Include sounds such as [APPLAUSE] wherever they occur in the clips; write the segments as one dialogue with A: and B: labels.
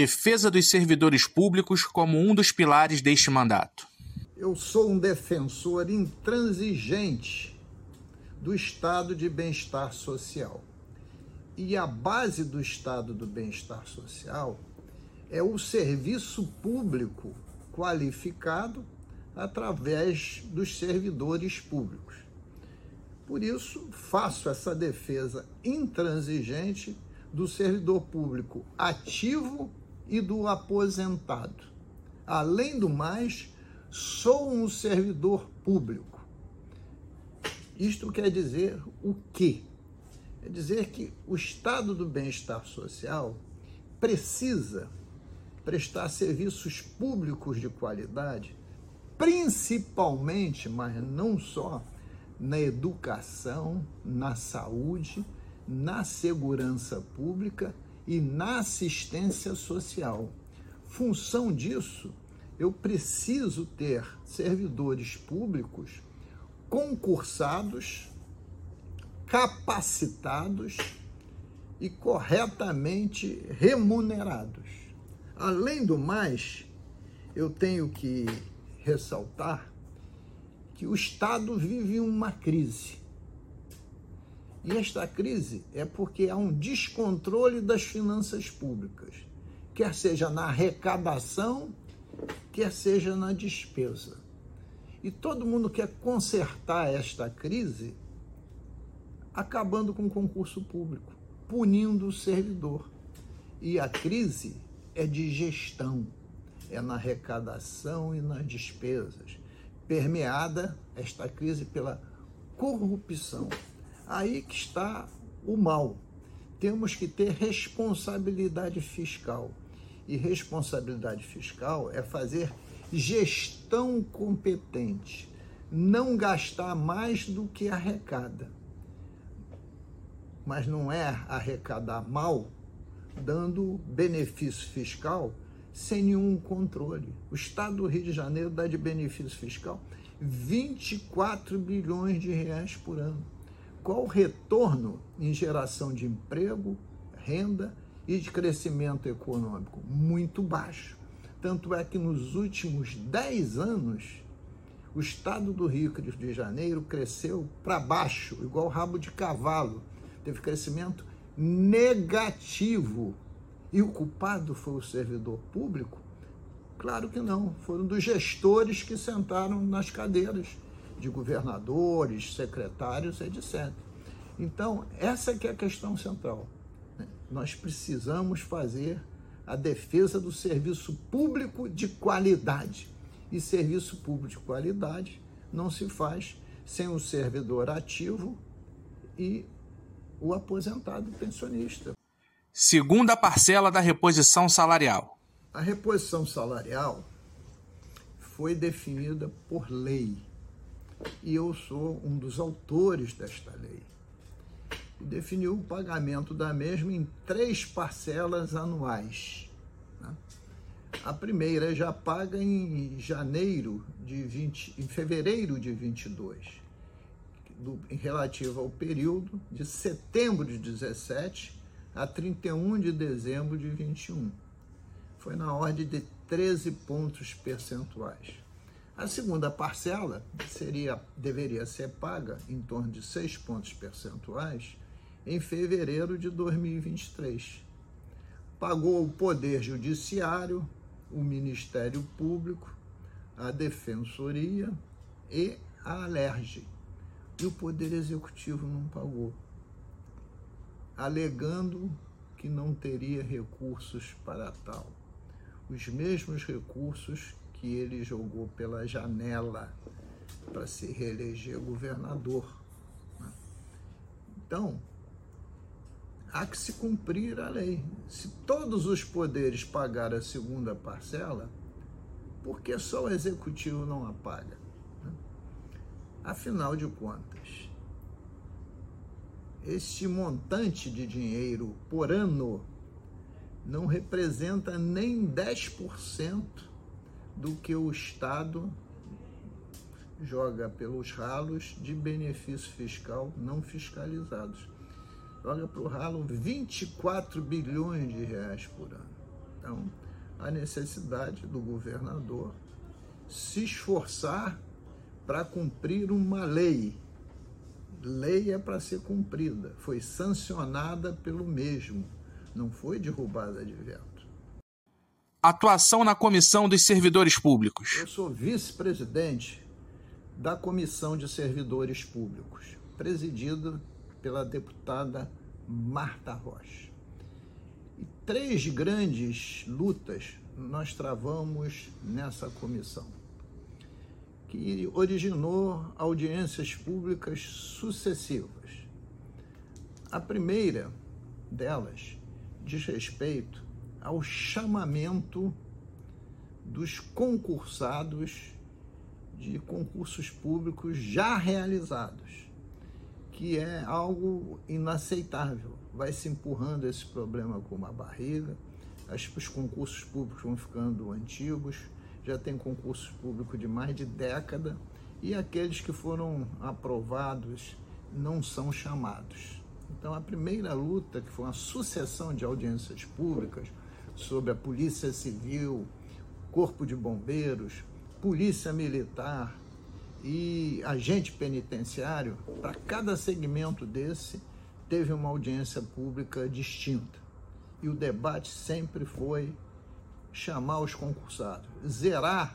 A: defesa dos servidores públicos como um dos pilares deste mandato.
B: Eu sou um defensor intransigente do estado de bem-estar social. E a base do estado do bem-estar social é o serviço público qualificado através dos servidores públicos. Por isso, faço essa defesa intransigente do servidor público ativo e do aposentado. Além do mais, sou um servidor público. Isto quer dizer o quê? Quer dizer que o estado do bem-estar social precisa prestar serviços públicos de qualidade, principalmente, mas não só, na educação, na saúde, na segurança pública e na assistência social. Função disso, eu preciso ter servidores públicos concursados, capacitados e corretamente remunerados. Além do mais, eu tenho que ressaltar que o Estado vive uma crise. E esta crise é porque há um descontrole das finanças públicas, quer seja na arrecadação, quer seja na despesa. E todo mundo quer consertar esta crise acabando com o concurso público, punindo o servidor. E a crise é de gestão, é na arrecadação e nas despesas, permeada esta crise pela corrupção Aí que está o mal. Temos que ter responsabilidade fiscal. E responsabilidade fiscal é fazer gestão competente, não gastar mais do que arrecada. Mas não é arrecadar mal, dando benefício fiscal sem nenhum controle. O Estado do Rio de Janeiro dá de benefício fiscal 24 bilhões de reais por ano qual o retorno em geração de emprego, renda e de crescimento econômico? Muito baixo. Tanto é que nos últimos 10 anos, o estado do Rio de Janeiro cresceu para baixo, igual rabo de cavalo. Teve crescimento negativo. E o culpado foi o servidor público? Claro que não. Foram dos gestores que sentaram nas cadeiras de governadores, secretários, etc. Então, essa que é a questão central. Né? Nós precisamos fazer a defesa do serviço público de qualidade. E serviço público de qualidade não se faz sem o servidor ativo e o aposentado pensionista.
A: Segunda parcela da reposição salarial.
B: A reposição salarial foi definida por lei e eu sou um dos autores desta lei. E definiu o pagamento da mesma em três parcelas anuais. Né? A primeira já paga em janeiro de 20, em fevereiro de 22, do, em relativo ao período de setembro de 17 a 31 de dezembro de 21. Foi na ordem de 13 pontos percentuais. A segunda parcela seria, deveria ser paga em torno de 6 pontos percentuais em fevereiro de 2023. Pagou o Poder Judiciário, o Ministério Público, a Defensoria e a Alerge. E o Poder Executivo não pagou, alegando que não teria recursos para tal. Os mesmos recursos que ele jogou pela janela para se reeleger governador. Né? Então, há que se cumprir a lei. Se todos os poderes pagarem a segunda parcela, por que só o executivo não a paga? Né? Afinal de contas, este montante de dinheiro por ano não representa nem 10% do que o Estado joga pelos ralos de benefício fiscal não fiscalizados. Joga para o ralo 24 bilhões de reais por ano. Então, a necessidade do governador se esforçar para cumprir uma lei. Lei é para ser cumprida, foi sancionada pelo mesmo, não foi derrubada de veto.
A: Atuação na Comissão dos Servidores Públicos.
B: Eu sou vice-presidente da Comissão de Servidores Públicos, presidida pela deputada Marta Rocha. E três grandes lutas nós travamos nessa comissão, que originou audiências públicas sucessivas. A primeira delas diz respeito ao chamamento dos concursados de concursos públicos já realizados, que é algo inaceitável vai se empurrando esse problema com uma barriga, os concursos públicos vão ficando antigos, já tem concursos públicos de mais de década e aqueles que foram aprovados não são chamados. Então, a primeira luta, que foi uma sucessão de audiências públicas sobre a Polícia Civil, Corpo de Bombeiros, Polícia Militar e agente penitenciário, para cada segmento desse, teve uma audiência pública distinta. E o debate sempre foi chamar os concursados, zerar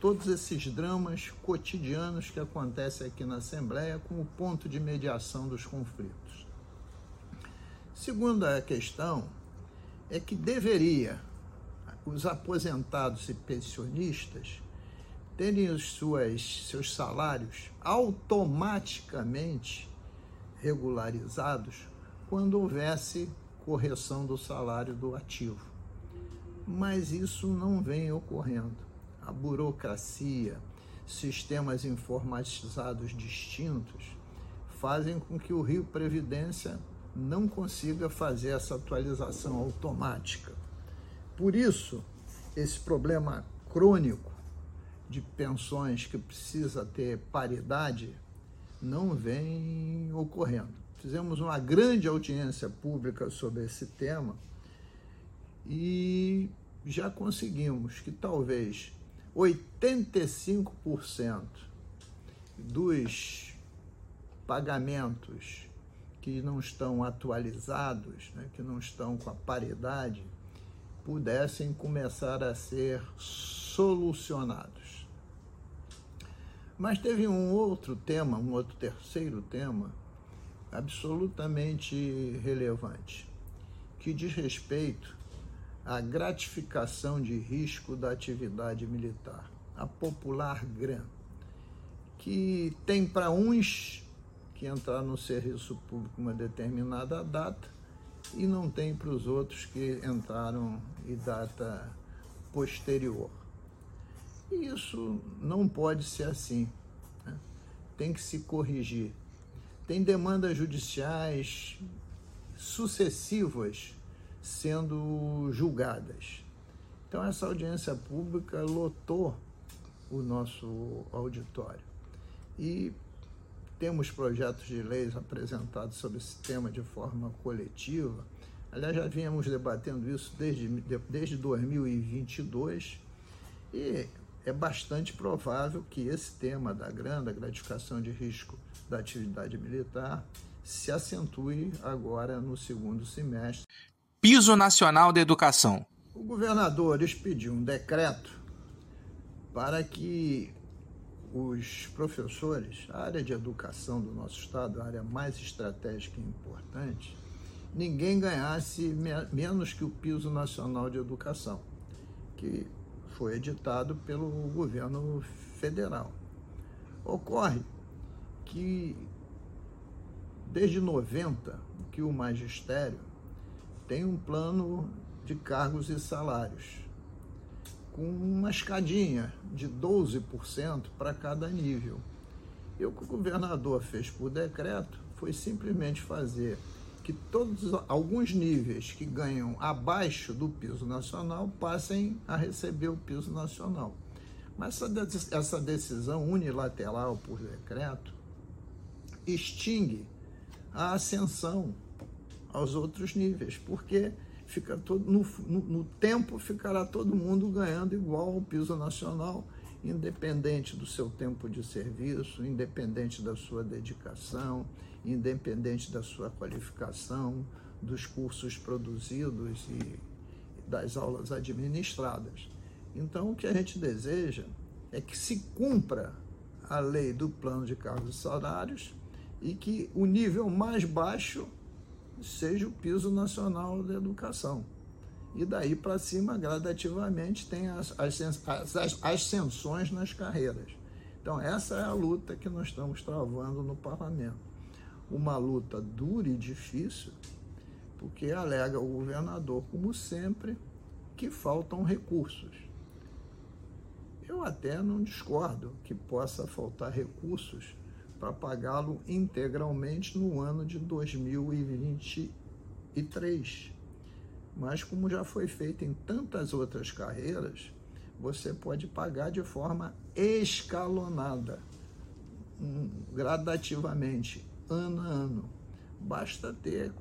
B: todos esses dramas cotidianos que acontecem aqui na Assembleia como ponto de mediação dos conflitos. Segunda questão é que deveria os aposentados e pensionistas terem os suas, seus salários automaticamente regularizados quando houvesse correção do salário do ativo. Mas isso não vem ocorrendo. A burocracia, sistemas informatizados distintos fazem com que o Rio Previdência não consiga fazer essa atualização automática. Por isso, esse problema crônico de pensões que precisa ter paridade não vem ocorrendo. Fizemos uma grande audiência pública sobre esse tema e já conseguimos que talvez 85% dos pagamentos que não estão atualizados, né, que não estão com a paridade, pudessem começar a ser solucionados. Mas teve um outro tema, um outro terceiro tema, absolutamente relevante, que diz respeito à gratificação de risco da atividade militar, a popular GRAM, que tem para uns que entrar no serviço público uma determinada data e não tem para os outros que entraram em data posterior. E isso não pode ser assim. Né? Tem que se corrigir. Tem demandas judiciais sucessivas sendo julgadas. Então, essa audiência pública lotou o nosso auditório. E temos projetos de leis apresentados sobre esse tema de forma coletiva. Aliás, já vínhamos debatendo isso desde, desde 2022 e é bastante provável que esse tema da grande gratificação de risco da atividade militar se acentue agora no segundo semestre.
A: Piso Nacional da Educação.
B: O governador expediu um decreto para que os professores, a área de educação do nosso estado, a área mais estratégica e importante, ninguém ganhasse menos que o piso nacional de educação, que foi editado pelo governo federal. Ocorre que desde 90 que o magistério tem um plano de cargos e salários com uma escadinha de 12% para cada nível. E o que o governador fez por decreto foi simplesmente fazer que todos alguns níveis que ganham abaixo do piso nacional passem a receber o piso nacional. Mas essa, essa decisão unilateral por decreto extingue a ascensão aos outros níveis, porque fica todo, no, no, no tempo ficará todo mundo ganhando igual ao piso nacional, independente do seu tempo de serviço, independente da sua dedicação, independente da sua qualificação, dos cursos produzidos e das aulas administradas. Então, o que a gente deseja é que se cumpra a lei do plano de cargos e salários e que o nível mais baixo seja o piso nacional da educação. E daí para cima, gradativamente, tem as, as, as ascensões nas carreiras. Então, essa é a luta que nós estamos travando no parlamento. Uma luta dura e difícil, porque alega o governador, como sempre, que faltam recursos. Eu até não discordo que possa faltar recursos para pagá-lo integralmente no ano de 2023. Mas, como já foi feito em tantas outras carreiras, você pode pagar de forma escalonada, gradativamente, ano a ano. Basta ter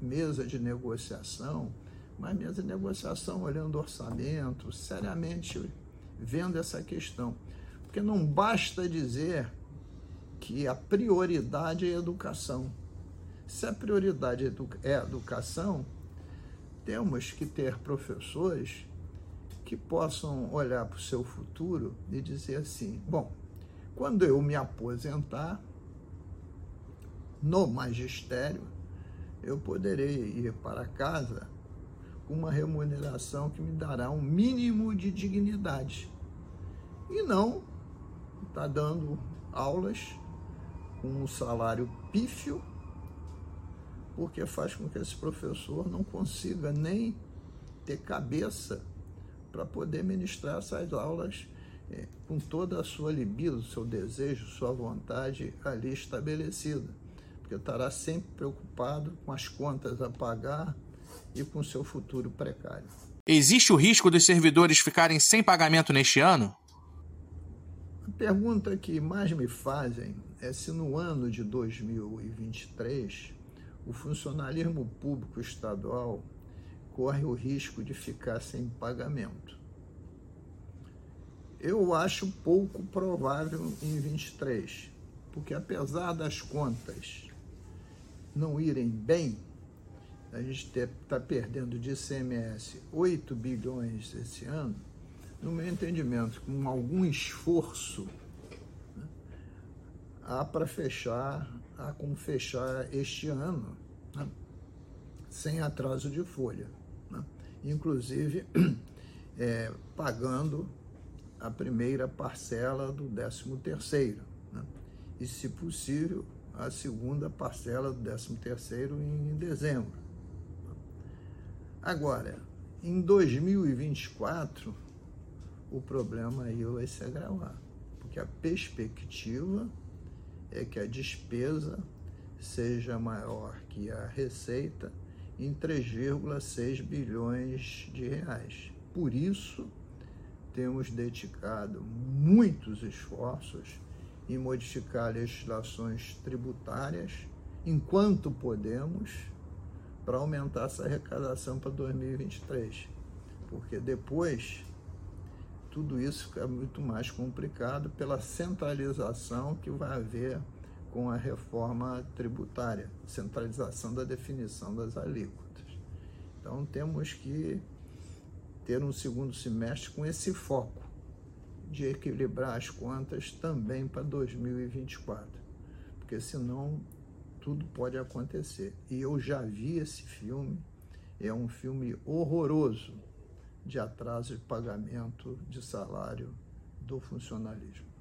B: mesa de negociação, mas mesa de negociação olhando orçamento, seriamente vendo essa questão. Porque não basta dizer que a prioridade é a educação. Se a prioridade é a educação, temos que ter professores que possam olhar para o seu futuro e dizer assim: bom, quando eu me aposentar no magistério, eu poderei ir para casa com uma remuneração que me dará um mínimo de dignidade. E não está dando aulas com um salário pífio, porque faz com que esse professor não consiga nem ter cabeça para poder ministrar essas aulas é, com toda a sua libido, seu desejo, sua vontade ali estabelecida, porque estará sempre preocupado com as contas a pagar e com seu futuro precário.
A: Existe o risco dos servidores ficarem sem pagamento neste ano?
B: A pergunta que mais me fazem é se no ano de 2023 o funcionalismo público estadual corre o risco de ficar sem pagamento. Eu acho pouco provável em 23, porque apesar das contas não irem bem, a gente está perdendo de ICMS 8 bilhões esse ano, no meu entendimento, com algum esforço, né, há para fechar, há como fechar este ano, né, sem atraso de folha. Né, inclusive, [CLEARS THROAT] é, pagando a primeira parcela do 13 terceiro, né, e, se possível, a segunda parcela do 13 terceiro em dezembro. Agora, em 2024, o problema aí vai se agravar, porque a perspectiva é que a despesa seja maior que a receita em 3,6 bilhões de reais. Por isso, temos dedicado muitos esforços em modificar legislações tributárias enquanto podemos para aumentar essa arrecadação para 2023, porque depois tudo isso fica muito mais complicado pela centralização que vai haver com a reforma tributária, centralização da definição das alíquotas. Então temos que ter um segundo semestre com esse foco de equilibrar as contas também para 2024, porque senão tudo pode acontecer. E eu já vi esse filme, é um filme horroroso de atraso de pagamento de salário do funcionalismo.